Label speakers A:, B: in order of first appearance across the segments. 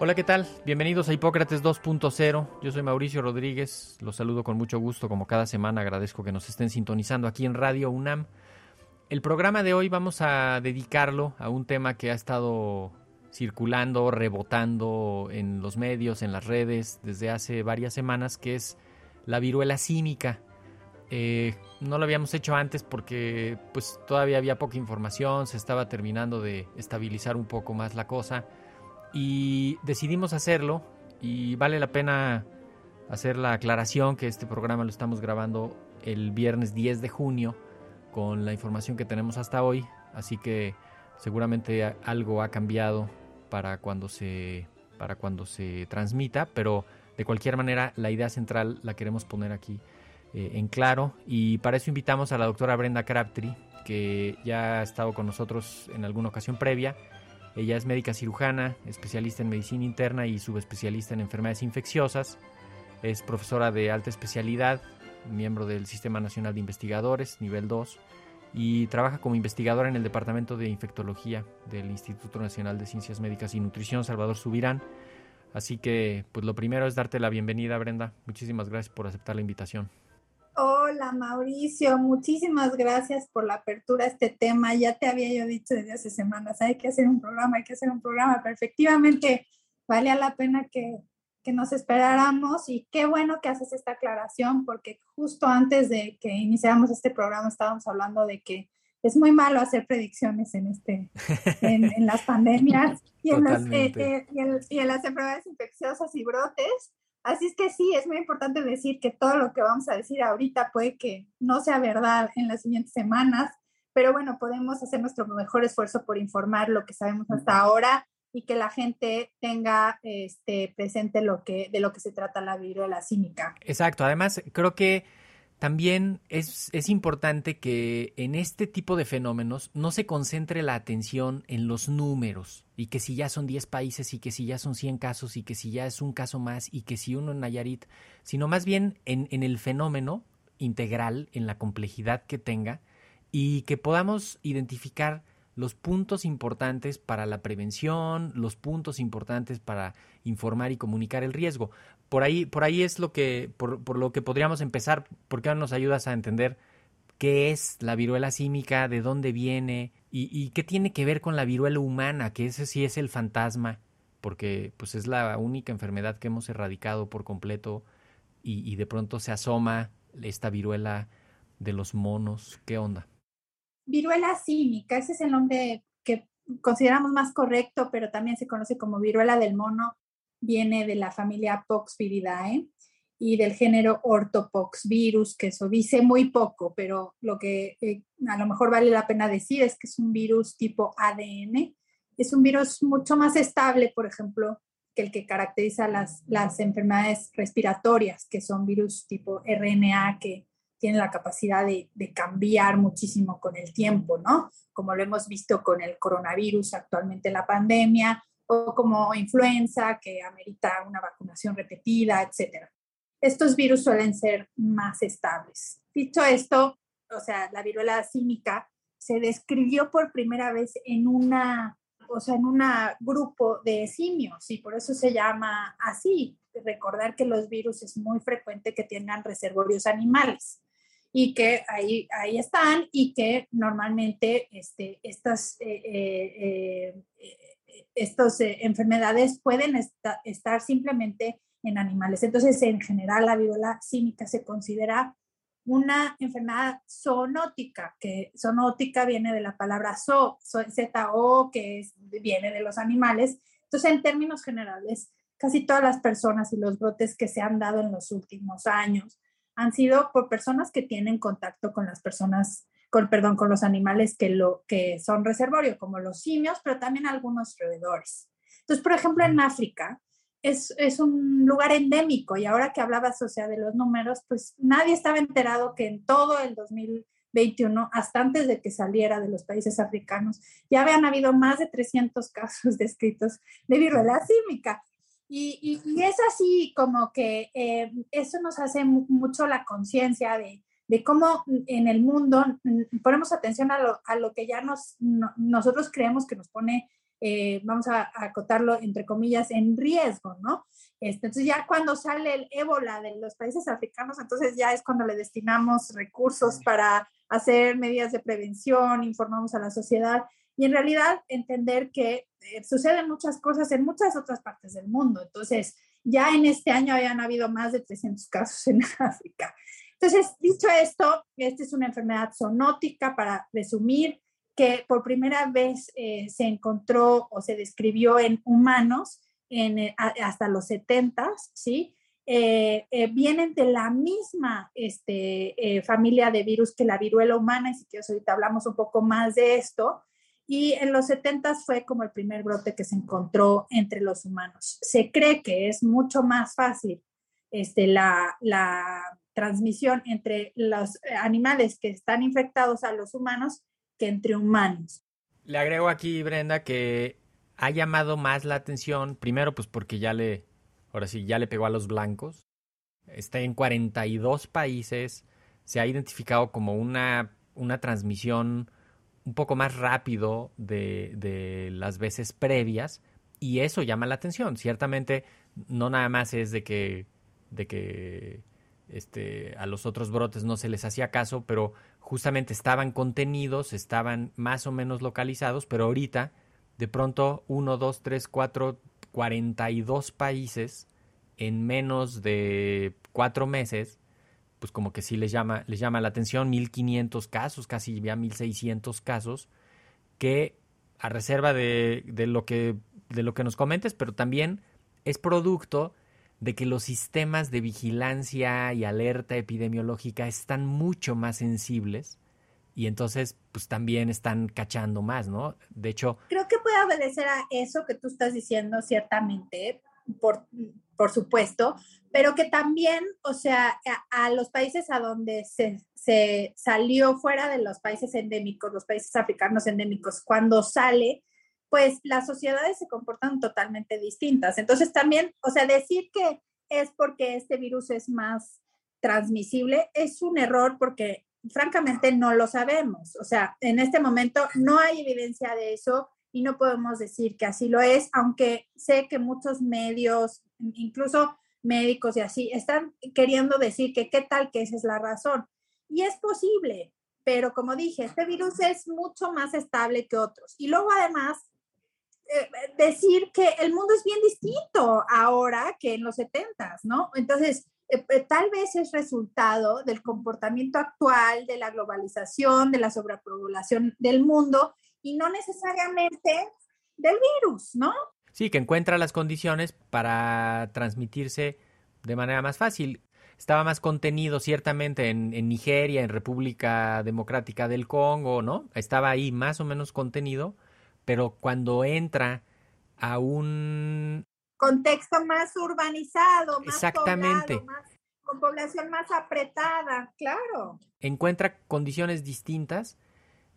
A: Hola, ¿qué tal? Bienvenidos a Hipócrates 2.0. Yo soy Mauricio Rodríguez. Los saludo con mucho gusto. Como cada semana agradezco que nos estén sintonizando aquí en Radio UNAM. El programa de hoy vamos a dedicarlo a un tema que ha estado circulando, rebotando en los medios, en las redes desde hace varias semanas, que es la viruela cínica. Eh, no lo habíamos hecho antes porque pues todavía había poca información, se estaba terminando de estabilizar un poco más la cosa y decidimos hacerlo y vale la pena hacer la aclaración que este programa lo estamos grabando el viernes 10 de junio con la información que tenemos hasta hoy, así que seguramente algo ha cambiado para cuando se para cuando se transmita, pero de cualquier manera la idea central la queremos poner aquí eh, en claro. Y para eso invitamos a la doctora Brenda Crabtree que ya ha estado con nosotros en alguna ocasión previa ella es médica cirujana, especialista en medicina interna y subespecialista en enfermedades infecciosas. Es profesora de alta especialidad, miembro del Sistema Nacional de Investigadores, nivel 2, y trabaja como investigadora en el Departamento de Infectología del Instituto Nacional de Ciencias Médicas y Nutrición Salvador Subirán. Así que, pues lo primero es darte la bienvenida, Brenda. Muchísimas gracias por aceptar la invitación.
B: Hola Mauricio, muchísimas gracias por la apertura a este tema. Ya te había yo dicho desde hace semanas, hay que hacer un programa, hay que hacer un programa, pero efectivamente valía la pena que, que nos esperáramos y qué bueno que haces esta aclaración porque justo antes de que iniciáramos este programa estábamos hablando de que es muy malo hacer predicciones en este en, las pandemias y en, eh, eh, y en las enfermedades infecciosas y brotes Así es que sí, es muy importante decir que todo lo que vamos a decir ahorita puede que no sea verdad en las siguientes semanas, pero bueno, podemos hacer nuestro mejor esfuerzo por informar lo que sabemos hasta ahora y que la gente tenga este, presente lo que, de lo que se trata la viruela cínica.
A: Exacto, además creo que también es, es, importante que en este tipo de fenómenos no se concentre la atención en los números y que si ya son 10 países y que si ya son 100 casos y que si ya es un caso más y que si uno en Nayarit, sino más bien en, en el fenómeno integral, en la complejidad que tenga y que podamos identificar los puntos importantes para la prevención, los puntos importantes para informar y comunicar el riesgo. Por ahí, por ahí es lo que, por, por lo que podríamos empezar, porque nos ayudas a entender qué es la viruela símica, de dónde viene y, qué tiene que ver con la viruela humana, que ese sí es el fantasma, porque pues es la única enfermedad que hemos erradicado por completo y, y de pronto se asoma esta viruela de los monos. ¿Qué onda?
B: viruela cínica, ese es el nombre que consideramos más correcto, pero también se conoce como viruela del mono, viene de la familia Poxviridae y del género Orthopoxvirus, que eso dice muy poco, pero lo que eh, a lo mejor vale la pena decir es que es un virus tipo ADN. Es un virus mucho más estable, por ejemplo, que el que caracteriza las, las enfermedades respiratorias, que son virus tipo RNA, que tiene la capacidad de, cambiar muchísimo con el tiempo, ¿no? Como lo hemos visto con el coronavirus actualmente en la pandemia, o como influenza, que amerita una vacunación repetida, etc. Estos virus suelen ser más estables. Dicho esto, o sea, la viruela cínica se describió por primera vez en una, o sea, en un grupo de simios y por eso se llama así. Recordar que los virus es muy frecuente que tengan reservorios animales y que ahí, ahí están y que normalmente este, estas, eh, eh, eh, estas enfermedades pueden estar simplemente en animales. Entonces, en general, la viruela cínica se considera una enfermedad zoonótica, que zoonótica viene de la palabra zo, Z-O, que viene de los animales. Entonces, en términos generales, casi todas las personas y los brotes que se han dado en los últimos años han sido por personas que tienen contacto con las personas, con, perdón, con los animales que, lo, que son reservorio, como los simios, pero también algunos roedores. Entonces, por ejemplo, en África, es, es, un lugar endémico y ahora que hablabas, o sea, de los números, pues nadie estaba enterado que en todo el 2021, hasta antes de que saliera de los países africanos, ya habían habido más de 300 casos descritos de viruela símica. Y, y, es así como que eh, eso nos hace mucho la conciencia de, de, cómo en el mundo ponemos atención a lo, a lo que ya nos, nosotros creemos que nos pone eh, vamos a, acotarlo entre comillas, en riesgo, ¿no? Este, entonces ya cuando sale el ébola de los países africanos, entonces ya es cuando le destinamos recursos para hacer medidas de prevención, informamos a la sociedad y en realidad entender que eh, suceden muchas cosas en muchas otras partes del mundo. Entonces, ya en este año habían habido más de 300 casos en África. Entonces, dicho esto, esta es una enfermedad zoonótica, para resumir, que por primera vez eh, se encontró o se describió en humanos en, eh, hasta los 70, ¿sí? Eh, vienen de la misma este, familia de virus que la viruela humana, y si quieres ahorita hablamos un poco más de esto, y en los 70 fue como el primer brote que se encontró entre los humanos. Se cree que es mucho más fácil este, la, la transmisión entre los animales que están infectados a los humanos que entre humanos.
A: Le agrego aquí, Brenda, que ha llamado más la atención, primero pues porque ya le, ahora sí, ya le pegó a los blancos, está en 42 países, se ha identificado como una, una transmisión un poco más rápido de, de las veces previas y eso llama la atención. Ciertamente no nada más es de que, de que este, a los otros brotes no se les hacía caso, pero justamente estaban contenidos, estaban más o menos localizados, pero ahorita de pronto 1, 2, 3, 4, 42 países en menos de cuatro meses, pues como que sí les llama, les llama la atención, 1500 casos, casi ya 1600 casos, que a reserva de, de, lo que, de lo que nos comentes, pero también es producto de que los sistemas de vigilancia y alerta epidemiológica están mucho más sensibles y entonces pues también están cachando más, ¿no? De hecho...
B: Creo que puede obedecer a eso que tú estás diciendo, ciertamente, por, por supuesto, pero que también, o sea, a, a los países a donde se, se, salió fuera de los países endémicos, los países africanos endémicos, cuando sale, pues las sociedades se comportan totalmente distintas. Entonces también, o sea, decir que es porque este virus es más transmisible es un error porque francamente no lo sabemos. O sea, en este momento no hay evidencia de eso y no podemos decir que así lo es, aunque sé que muchos medios, incluso médicos y así, están queriendo decir que qué tal que esa es la razón. Y es posible, pero como dije, este virus es mucho más estable que otros. Y luego además decir que el mundo es bien distinto ahora que en los 70, ¿no? Entonces, eh, eh, tal vez es resultado del comportamiento actual, de la globalización, de la sobrepoblación del mundo y no necesariamente del virus, ¿no?
A: Sí, que encuentra las condiciones para transmitirse de manera más fácil. Estaba más contenido ciertamente en, en Nigeria, en República Democrática del Congo, ¿no? Estaba ahí más o menos contenido pero cuando entra a un
B: contexto más urbanizado, más
A: Exactamente.
B: con población más apretada, claro.
A: Encuentra condiciones distintas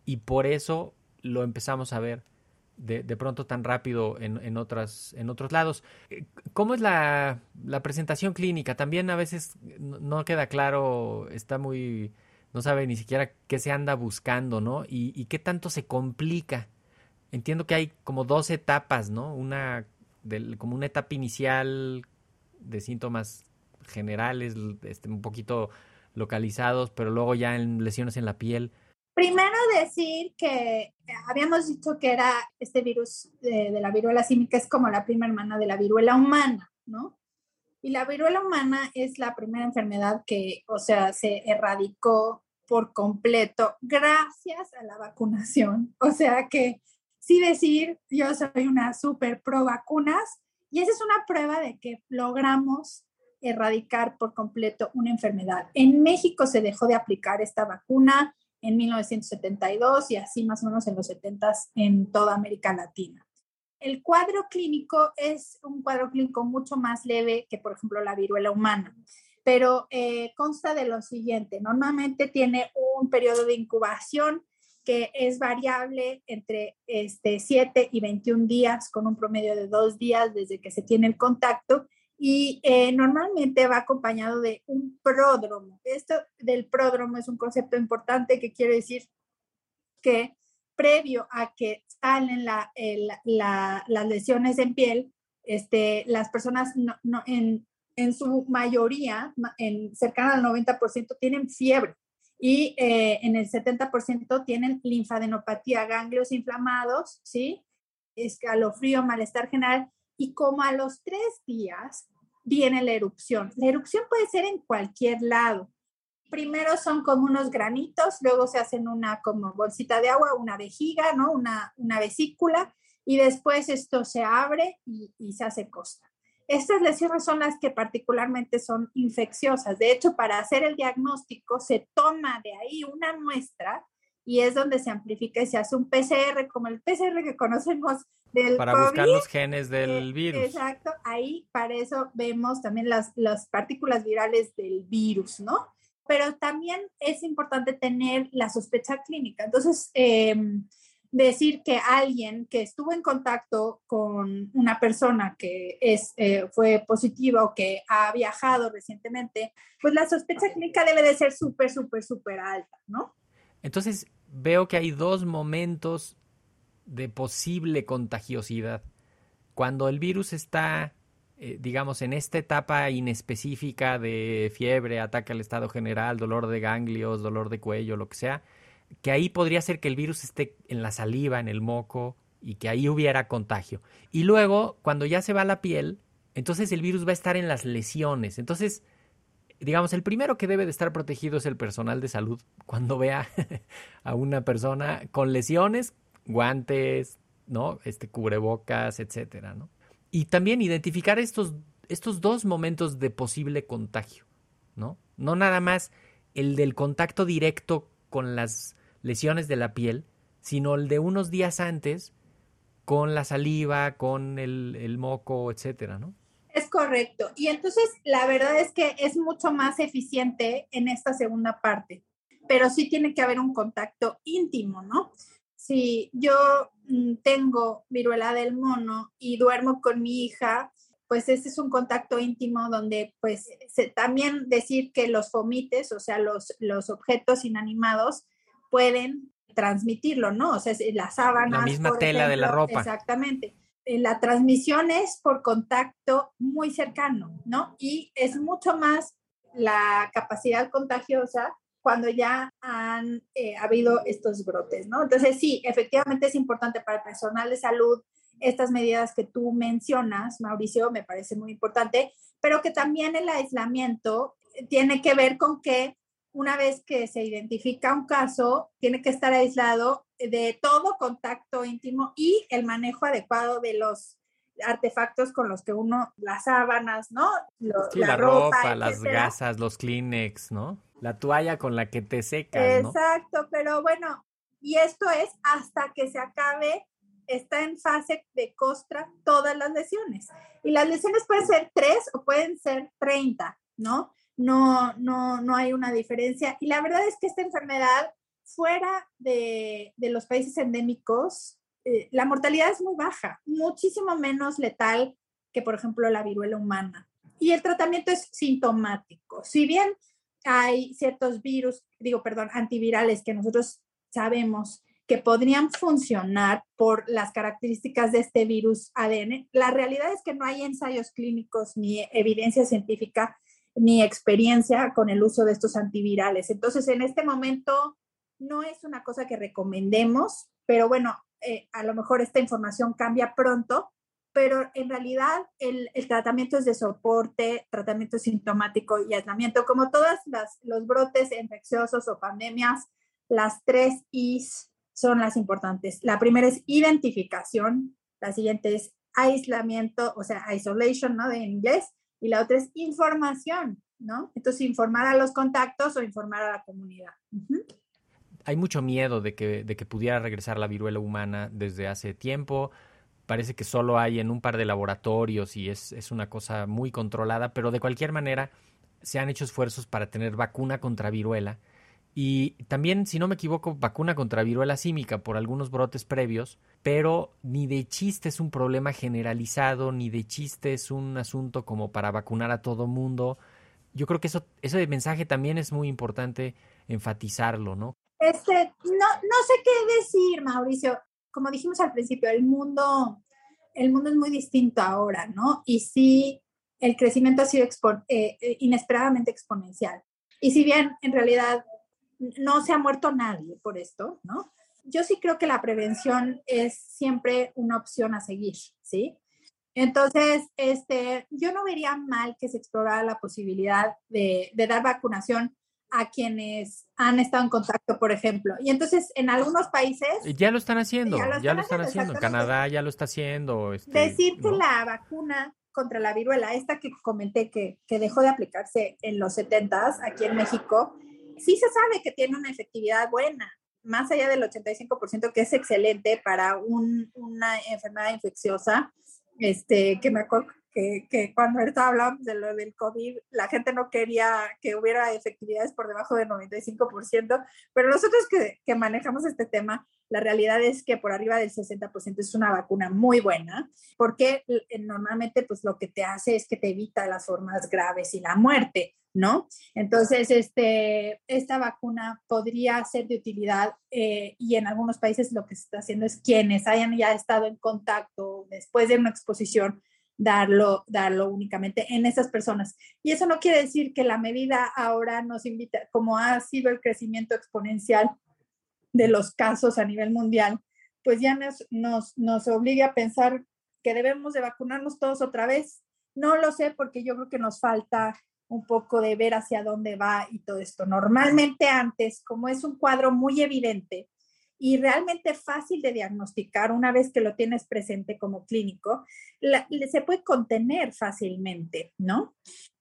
A: y por eso lo empezamos a ver de, de pronto tan rápido en, en, otras, en otros lados. Eh, ¿Cómo es la, la, presentación clínica? También a veces no queda claro, está muy, no sabe ni siquiera qué se anda buscando, ¿no? Y, y qué tanto se complica entiendo que hay como dos etapas, ¿no? Una como una etapa inicial de síntomas generales, este, un poquito localizados, pero luego ya en lesiones en la piel.
B: Primero decir que habíamos dicho que era este virus de, la viruela símica es como la prima hermana de la viruela humana, ¿no? Y la viruela humana es la primera enfermedad que, o sea, se erradicó por completo gracias a la vacunación. O sea que sí decir, yo soy una super pro vacunas y esa es una prueba de que logramos erradicar por completo una enfermedad. En México se dejó de aplicar esta vacuna en 1972 y así más o menos en los 70 en toda América Latina. El cuadro clínico es un cuadro clínico mucho más leve que, por ejemplo, la viruela humana, pero eh, consta de lo siguiente. Normalmente tiene un periodo de incubación que es variable entre este, 7 y 21 días, con un promedio de dos días desde que se tiene el contacto, y eh, normalmente va acompañado de un pródromo. Esto del pródromo es un concepto importante que quiere decir que previo a que salen la, las lesiones en piel, este, las personas no, en, en, su mayoría, en cercana al 90%, tienen fiebre y eh, en el 70% tienen linfadenopatía, ganglios inflamados, ¿sí? Escalofrío, malestar general. Y como a los tres días viene la erupción. La erupción puede ser en cualquier lado primero son como unos granitos, luego se hacen una como bolsita de agua, una vejiga, ¿no? Una, una vesícula, y después esto se abre y, y se hace costa. Estas lesiones son las que particularmente son infecciosas. De hecho, para hacer el diagnóstico se toma de ahí una muestra y es donde se amplifica y se hace un PCR, como el PCR que conocemos del
A: Para buscar los genes del
B: eh,
A: virus.
B: Exacto, ahí para eso vemos también las, las partículas virales del virus, ¿no? pero también es importante tener la sospecha clínica. Entonces, em, decir que alguien que estuvo en contacto con una persona que es, eh, fue positiva o que ha viajado recientemente, pues la sospecha clínica debe de ser súper, súper, súper alta, ¿no?
A: Entonces, veo que hay dos momentos de posible contagiosidad. Cuando el virus está eh, digamos, en esta etapa inespecífica de fiebre, ataque al estado general, dolor de ganglios, dolor de cuello, lo que sea, que ahí podría ser que el virus esté en la saliva, en el moco, y que ahí hubiera contagio. Y luego, cuando ya se va la piel, entonces el virus va a estar en las lesiones. Entonces, digamos, el primero que debe de estar protegido es el personal de salud cuando vea a una persona con lesiones, guantes, ¿no? Este cubrebocas, etcétera, ¿no? y también identificar estos, estos dos momentos de posible contagio, ¿no? No nada más el del contacto directo con las lesiones de la piel, sino el de unos días antes con la saliva, con el, moco, etcétera, ¿no?
B: Es correcto. Y entonces la verdad es que es mucho más eficiente en esta segunda parte, pero sí tiene que haber un contacto íntimo, ¿no? si yo mm, tengo viruela del mono y duermo con mi hija, pues ese es un contacto íntimo donde pues también decir que los fomites, o sea, los, los objetos inanimados pueden transmitirlo, ¿no? O sea, las sábanas.
A: La misma tela de la ropa.
B: Exactamente. Eh, la transmisión es por contacto muy cercano, ¿no? Y es mucho más la capacidad contagiosa cuando ya han eh, habido estos brotes, ¿no? Entonces, sí, efectivamente es importante para el personal de salud estas medidas que tú mencionas, Mauricio, me parece muy importante, pero que también el aislamiento tiene que ver con que una vez que se identifica un caso, tiene que estar aislado de todo contacto íntimo y el manejo adecuado de los artefactos con los que uno, las sábanas, ¿no?
A: la, ropa, las gasas, los Kleenex, ¿no? La toalla con la que te secas,
B: ¿no? Exacto, pero bueno, y esto es hasta que se acabe, está en fase de costra todas las lesiones. Y las lesiones pueden ser tres o pueden ser 30, ¿no? No, no, no hay una diferencia. Y la verdad es que esta enfermedad, fuera de, de los países endémicos, eh, la mortalidad es muy baja, muchísimo menos letal que, por ejemplo, la viruela humana. Y el tratamiento es sintomático. Si bien hay ciertos virus, digo, perdón, antivirales que nosotros sabemos que podrían funcionar por las características de este virus ADN. La realidad es que no hay ensayos clínicos ni evidencia científica ni experiencia con el uso de estos antivirales. Entonces, en este momento no es una cosa que recomendemos, pero bueno, eh, a lo mejor esta información cambia pronto pero en realidad el, el, tratamiento es de soporte, tratamiento sintomático y aislamiento. Como todos los brotes infecciosos o pandemias, las tres I's son las importantes. La primera es identificación, la siguiente es aislamiento, o sea, isolation, ¿no? De inglés, y la otra es información, ¿no? Entonces, informar a los contactos o informar a la comunidad.
A: Hay mucho miedo de que, de que pudiera regresar la viruela humana desde hace tiempo. Parece que solo hay en un par de laboratorios y es, es una cosa muy controlada, pero de cualquier manera se han hecho esfuerzos para tener vacuna contra viruela y también, si no me equivoco, vacuna contra viruela símica por algunos brotes previos, pero ni de chiste es un problema generalizado, ni de chiste es un asunto como para vacunar a todo mundo. Yo creo que eso, ese mensaje también es muy importante enfatizarlo, ¿no?
B: Este, no, no sé qué decir, Mauricio. Como dijimos al principio, el mundo, el mundo es muy distinto ahora, ¿no? Y sí, el crecimiento ha sido eh, eh, inesperadamente exponencial. Y si bien en realidad no se ha muerto nadie por esto, ¿no? Yo sí creo que la prevención es siempre una opción a seguir, ¿sí? Entonces, este, yo no vería mal que se explorara la posibilidad de, dar vacunación a quienes han estado en contacto, por ejemplo. Y entonces, en algunos países...
A: Ya lo están haciendo, ya lo están, haciendo. En Canadá ya lo está haciendo.
B: Este, Decir que la vacuna contra la viruela, esta que comenté que, que dejó de aplicarse en los 70s aquí en México, sí se sabe que tiene una efectividad buena, más allá del 85%, que es excelente para una enfermedad infecciosa, este, que me acuerdo que, que cuando ahorita hablamos de lo del COVID, la gente no quería que hubiera efectividades por debajo del 95%, pero nosotros que, que manejamos este tema, la realidad es que por arriba del 60% es una vacuna muy buena, porque eh, normalmente pues lo que te hace es que te evita las formas graves y la muerte. ¿no? Entonces, este, esta vacuna podría ser de utilidad eh, y en algunos países lo que se está haciendo es quienes hayan ya estado en contacto después de una exposición, darlo, darlo únicamente en esas personas. Y eso no quiere decir que la medida ahora nos invita, como ha sido el crecimiento exponencial de los casos a nivel mundial, pues ya nos, nos, nos obliga a pensar que debemos de vacunarnos todos otra vez. No lo sé porque yo creo que nos falta un poco de ver hacia dónde va y todo esto. Normalmente antes, como es un cuadro muy evidente y realmente fácil de diagnosticar una vez que lo tienes presente como clínico, se puede contener fácilmente, ¿no?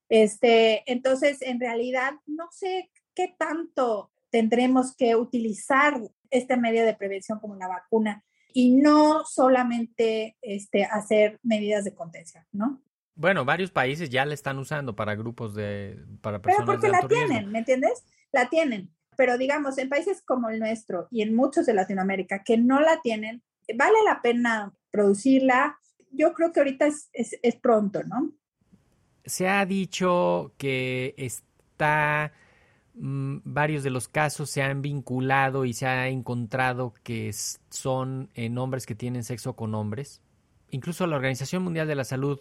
B: Este, entonces, en realidad, no sé qué tanto tendremos que utilizar este medio de prevención como la vacuna y no solamente este, hacer medidas de contención, ¿no?
A: Bueno, varios países ya la están usando para grupos de, para personas
B: Pero porque la tienen, ¿me entiendes? La tienen. Pero digamos, en países como el nuestro y en muchos de Latinoamérica que no la tienen, vale la pena producirla. Yo creo que ahorita es, es, pronto, ¿no?
A: Se ha dicho que está, mm, varios de los casos se han vinculado y se ha encontrado que son en hombres que tienen sexo con hombres. Incluso la Organización Mundial de la Salud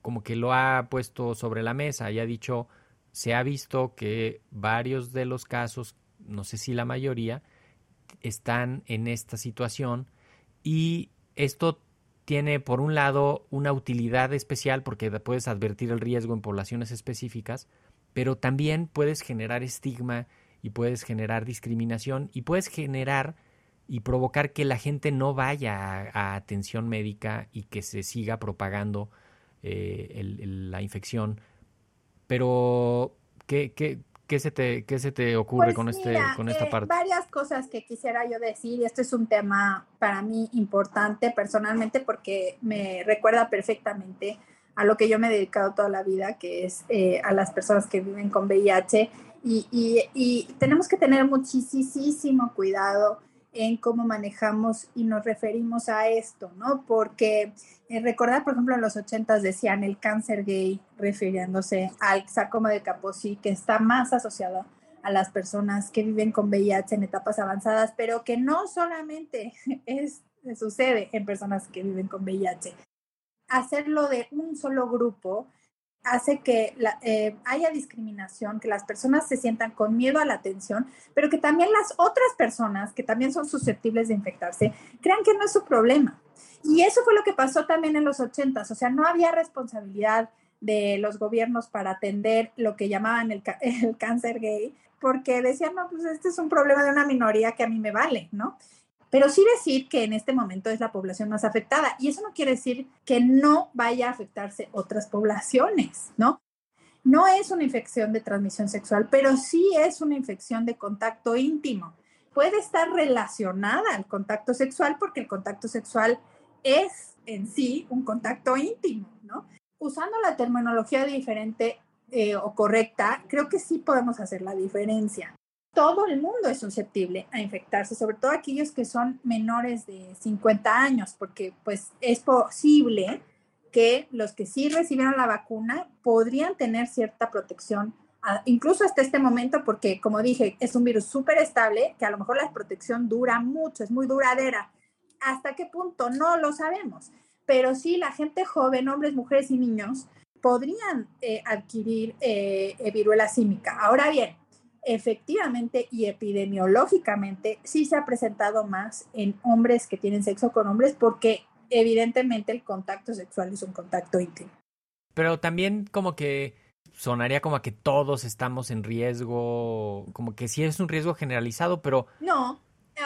A: como que lo ha puesto sobre la mesa y ha dicho, se ha visto que varios de los casos, no sé si la mayoría, están en esta situación y esto tiene por un lado una utilidad especial porque puedes advertir el riesgo en poblaciones específicas, pero también puedes generar estigma y puedes generar discriminación y puedes generar y provocar que la gente no vaya a, atención médica y que se siga propagando eh, la infección. Pero, ¿qué, qué, qué se, te, qué se te ocurre
B: pues
A: con, este, con esta
B: eh,
A: parte?
B: Varias cosas que quisiera yo decir, y este es un tema para mí importante personalmente porque me recuerda perfectamente a lo que yo me he dedicado toda la vida, que es eh, a las personas que viven con VIH. Y, y, y tenemos que tener muchísimo cuidado en cómo manejamos y nos referimos a esto, ¿no? Porque eh, recordar, por ejemplo, en los 80 decían el cáncer gay, refiriéndose al sarcoma de Kaposi, que está más asociado a las personas que viven con VIH en etapas avanzadas, pero que no solamente es, sucede en personas que viven con VIH. Hacerlo de un solo grupo hace que eh, haya discriminación, que las personas se sientan con miedo a la atención, pero que también las otras personas que también son susceptibles de infectarse crean que no es su problema. Y eso fue lo que pasó también en los ochentas, o sea, no había responsabilidad de los gobiernos para atender lo que llamaban el, el cáncer gay, porque decían, no, pues este es un problema de una minoría que a mí me vale, ¿no? Pero sí decir que en este momento es la población más afectada y eso no quiere decir que no vaya a afectarse otras poblaciones, ¿no? No es una infección de transmisión sexual, pero sí es una infección de contacto íntimo. Puede estar relacionada al contacto sexual porque el contacto sexual es en sí un contacto íntimo, ¿no? Usando la terminología diferente eh, o correcta, creo que sí podemos hacer la diferencia. Todo el mundo es susceptible a infectarse, sobre todo aquellos que son menores de 50 años, porque pues es posible que los que sí recibieron la vacuna podrían tener cierta protección, incluso hasta este momento, porque como dije, es un virus súper estable, que a lo mejor la protección dura mucho, es muy duradera. ¿Hasta qué punto? No lo sabemos. Pero sí, la gente joven, hombres, mujeres y niños, podrían eh, adquirir eh, viruela símica. Ahora bien, efectivamente y epidemiológicamente sí se ha presentado más en hombres que tienen sexo con hombres porque evidentemente el contacto sexual es un contacto íntimo.
A: Pero también como que sonaría como a que todos estamos en riesgo, como que sí es un riesgo generalizado, pero
B: no,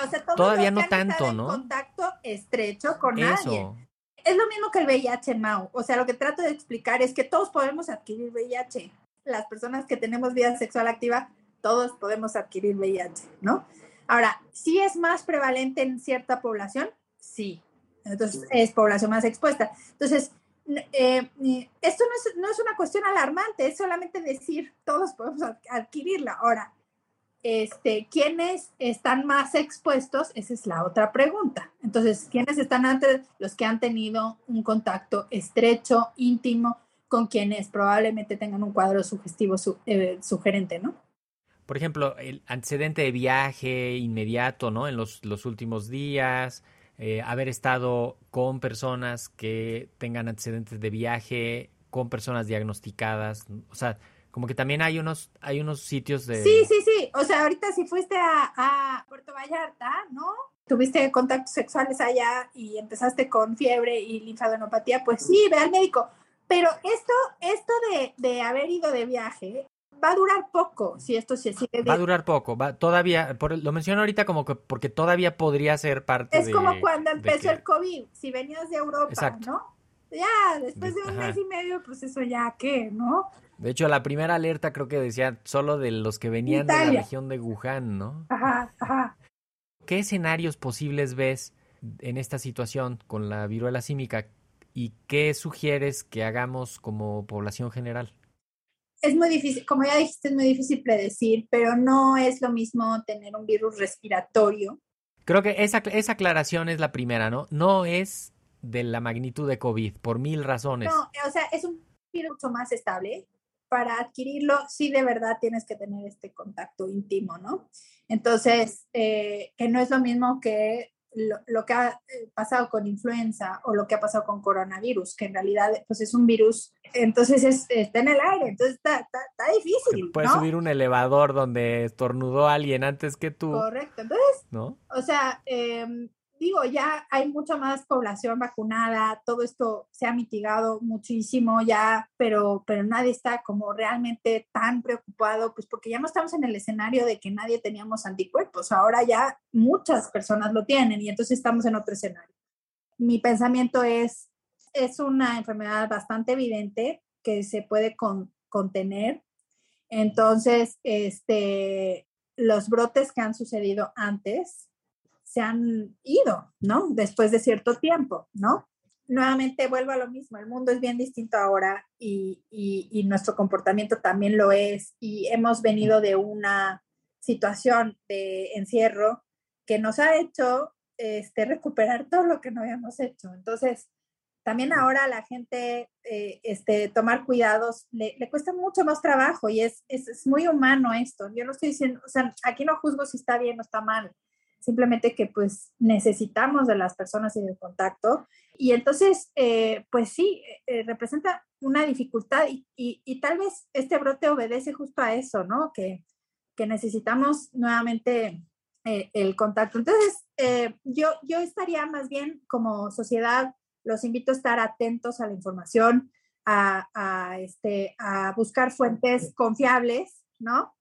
B: o sea,
A: todavía no tanto, ¿no?
B: Contacto estrecho con Eso. Es lo mismo que el VIH, Mau. O sea, lo que trato de explicar es que todos podemos adquirir VIH. Las personas que tenemos vida sexual activa, todos podemos adquirir VIH, ¿no? Ahora, ¿sí es más prevalente en cierta población? Sí, entonces, es población más expuesta. Entonces, eh, esto no es, no es, una cuestión alarmante, es solamente decir, todos podemos adquirirla. Ahora, este, ¿quiénes están más expuestos? Esa es la otra pregunta. Entonces, ¿quiénes están antes? Los que han tenido un contacto estrecho, íntimo, con quienes probablemente tengan un cuadro sugestivo eh, sugerente, ¿no?
A: Por ejemplo, el antecedente de viaje inmediato, ¿no? En los, últimos días, eh, haber estado con personas que tengan antecedentes de viaje, con personas diagnosticadas, o sea, como que también hay unos, hay unos sitios de...
B: Sí, sí, sí, o sea, ahorita si fuiste a, a Puerto Vallarta, ¿no? Tuviste contactos sexuales allá y empezaste con fiebre y linfadenopatía, pues sí, ve al médico. Pero esto, esto de, de haber ido de viaje va a durar poco si esto se sigue.
A: Va a durar poco, va, todavía, por, lo menciono ahorita como que porque todavía podría ser parte
B: es como cuando empezó el COVID, si venías de Europa, ¿no? Ya, después de un mes y medio, pues eso ya, ¿qué, no?
A: De hecho, la primera alerta creo que decía solo de los que venían de la región de Wuhan, ¿no?
B: Ajá, ajá.
A: ¿Qué escenarios posibles ves en esta situación con la viruela símica y qué sugieres que hagamos como población general?
B: Es muy difícil, como ya dijiste, es muy difícil predecir, pero no es lo mismo tener un virus respiratorio.
A: Creo que esa, esa aclaración es la primera, ¿no? No es de la magnitud de COVID, por mil razones.
B: No, o sea, es un virus mucho más estable. Para adquirirlo, sí de verdad tienes que tener este contacto íntimo, ¿no? Entonces, eh, que no es lo mismo que lo, que ha eh, pasado con influenza o lo que ha pasado con coronavirus, que en realidad pues es un virus, entonces es, está en el aire, entonces está, está, difícil.
A: Puedes subir un elevador donde estornudó alguien antes que tú.
B: Correcto, entonces, ¿no? O sea, eh, digo, ya hay mucha más población vacunada, todo esto se ha mitigado muchísimo ya, pero, pero nadie está como realmente tan preocupado, pues porque ya no estamos en el escenario de que nadie teníamos anticuerpos, ahora ya muchas personas lo tienen y entonces estamos en otro escenario. Mi pensamiento es, es una enfermedad bastante evidente que se puede contener. Entonces, este, los brotes que han sucedido antes, se han ido, ¿no? Después de cierto tiempo, ¿no? Nuevamente vuelvo a lo mismo, el mundo es bien distinto ahora y, y, nuestro comportamiento también lo es y hemos venido de una situación de encierro que nos ha hecho este, recuperar todo lo que no habíamos hecho. Entonces, también ahora la gente eh, este, tomar cuidados le, le, cuesta mucho más trabajo y es, es, es, muy humano esto. Yo no estoy diciendo, o sea, aquí no juzgo si está bien o está mal simplemente que pues necesitamos de las personas y del contacto. Y entonces, eh, pues sí, eh, representa una dificultad y, y, tal vez este brote obedece justo a eso, ¿no? Que, que necesitamos nuevamente eh, el contacto. Entonces, yo, yo estaría más bien como sociedad, los invito a estar atentos a la información, a, a, este, a buscar fuentes confiables, ¿no?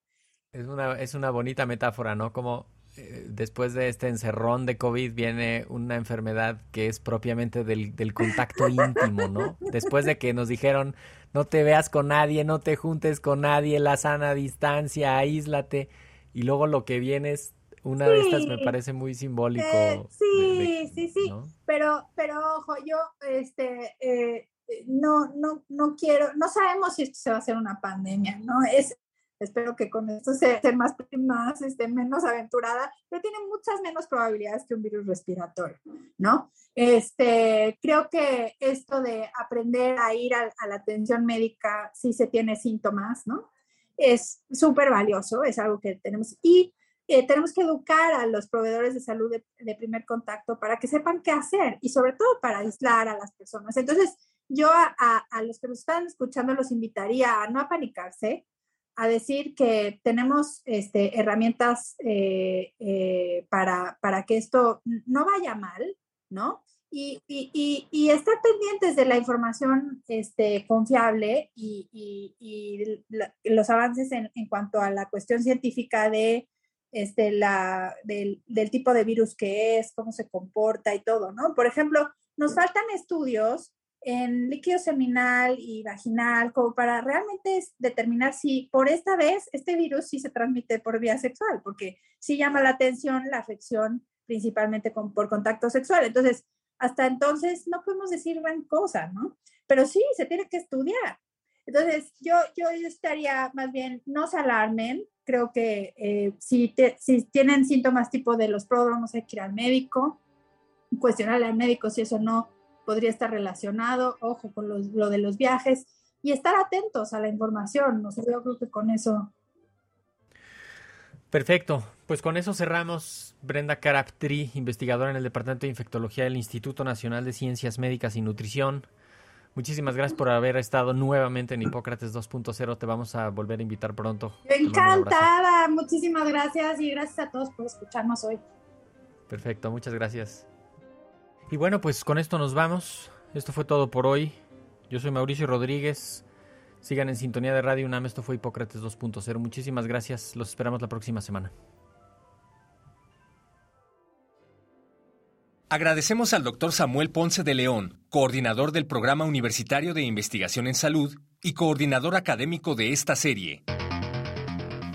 A: Es una, es una bonita metáfora, ¿no? Como eh, después de este encerrón de COVID viene una enfermedad que es propiamente del, del contacto íntimo, ¿no? Después de que nos dijeron, no te veas con nadie, no te juntes con nadie, la sana distancia, aíslate, y luego lo que viene es una de estas me parece muy simbólico.
B: Eh, sí, sí, sí, pero, pero ojo, yo este, eh, no, no, no quiero, no sabemos si esto se va a hacer una pandemia, ¿no? Es, espero que con esto sea, más, más este, menos aventurada, pero tiene muchas menos probabilidades que un virus respiratorio, ¿no? Este, creo que esto de aprender a ir a, a la atención médica si se tiene síntomas, ¿no? Es súper valioso, es algo que tenemos. Y eh, tenemos que educar a los proveedores de salud de, primer contacto para que sepan qué hacer y sobre todo para aislar a las personas. Entonces, yo a, los que nos están escuchando los invitaría a no apanicarse, a decir que tenemos este, herramientas eh, eh, para, para, que esto no vaya mal, ¿no? Y, y, y, estar pendientes de la información este, confiable y, los avances en, en, cuanto a la cuestión científica de este, la, del, del, tipo de virus que es, cómo se comporta y todo, ¿no? Por ejemplo, nos faltan estudios en líquido seminal y vaginal como para realmente determinar si por esta vez este virus sí se transmite por vía sexual, porque sí llama la atención la afección principalmente por contacto sexual. Entonces, hasta entonces no podemos decir gran cosa, ¿no? Pero sí, se tiene que estudiar. Entonces, yo, yo estaría más bien, no se alarmen, creo que eh, si, si tienen síntomas tipo de los pródromos hay que ir al médico, cuestionarle al médico si eso no podría estar relacionado, ojo con lo de los viajes y estar atentos a la información. No sé, yo creo que con eso.
A: Perfecto, pues con eso cerramos. Brenda Caraptri, investigadora en el Departamento de Infectología del Instituto Nacional de Ciencias Médicas y Nutrición. Muchísimas gracias por haber estado nuevamente en Hipócrates 2.0. Te vamos a volver a invitar pronto.
B: Encantada. Muchísimas gracias y gracias a todos por escucharnos hoy.
A: Perfecto, muchas gracias. Y bueno, pues con esto nos vamos. Esto fue todo por hoy. Yo soy Mauricio Rodríguez. Sigan en sintonía de Radio UNAM. Esto fue Hipócrates 2.0. Muchísimas gracias. Los esperamos la próxima semana.
C: Agradecemos al doctor Samuel Ponce de León, coordinador del Programa Universitario de Investigación en Salud y coordinador académico de esta serie.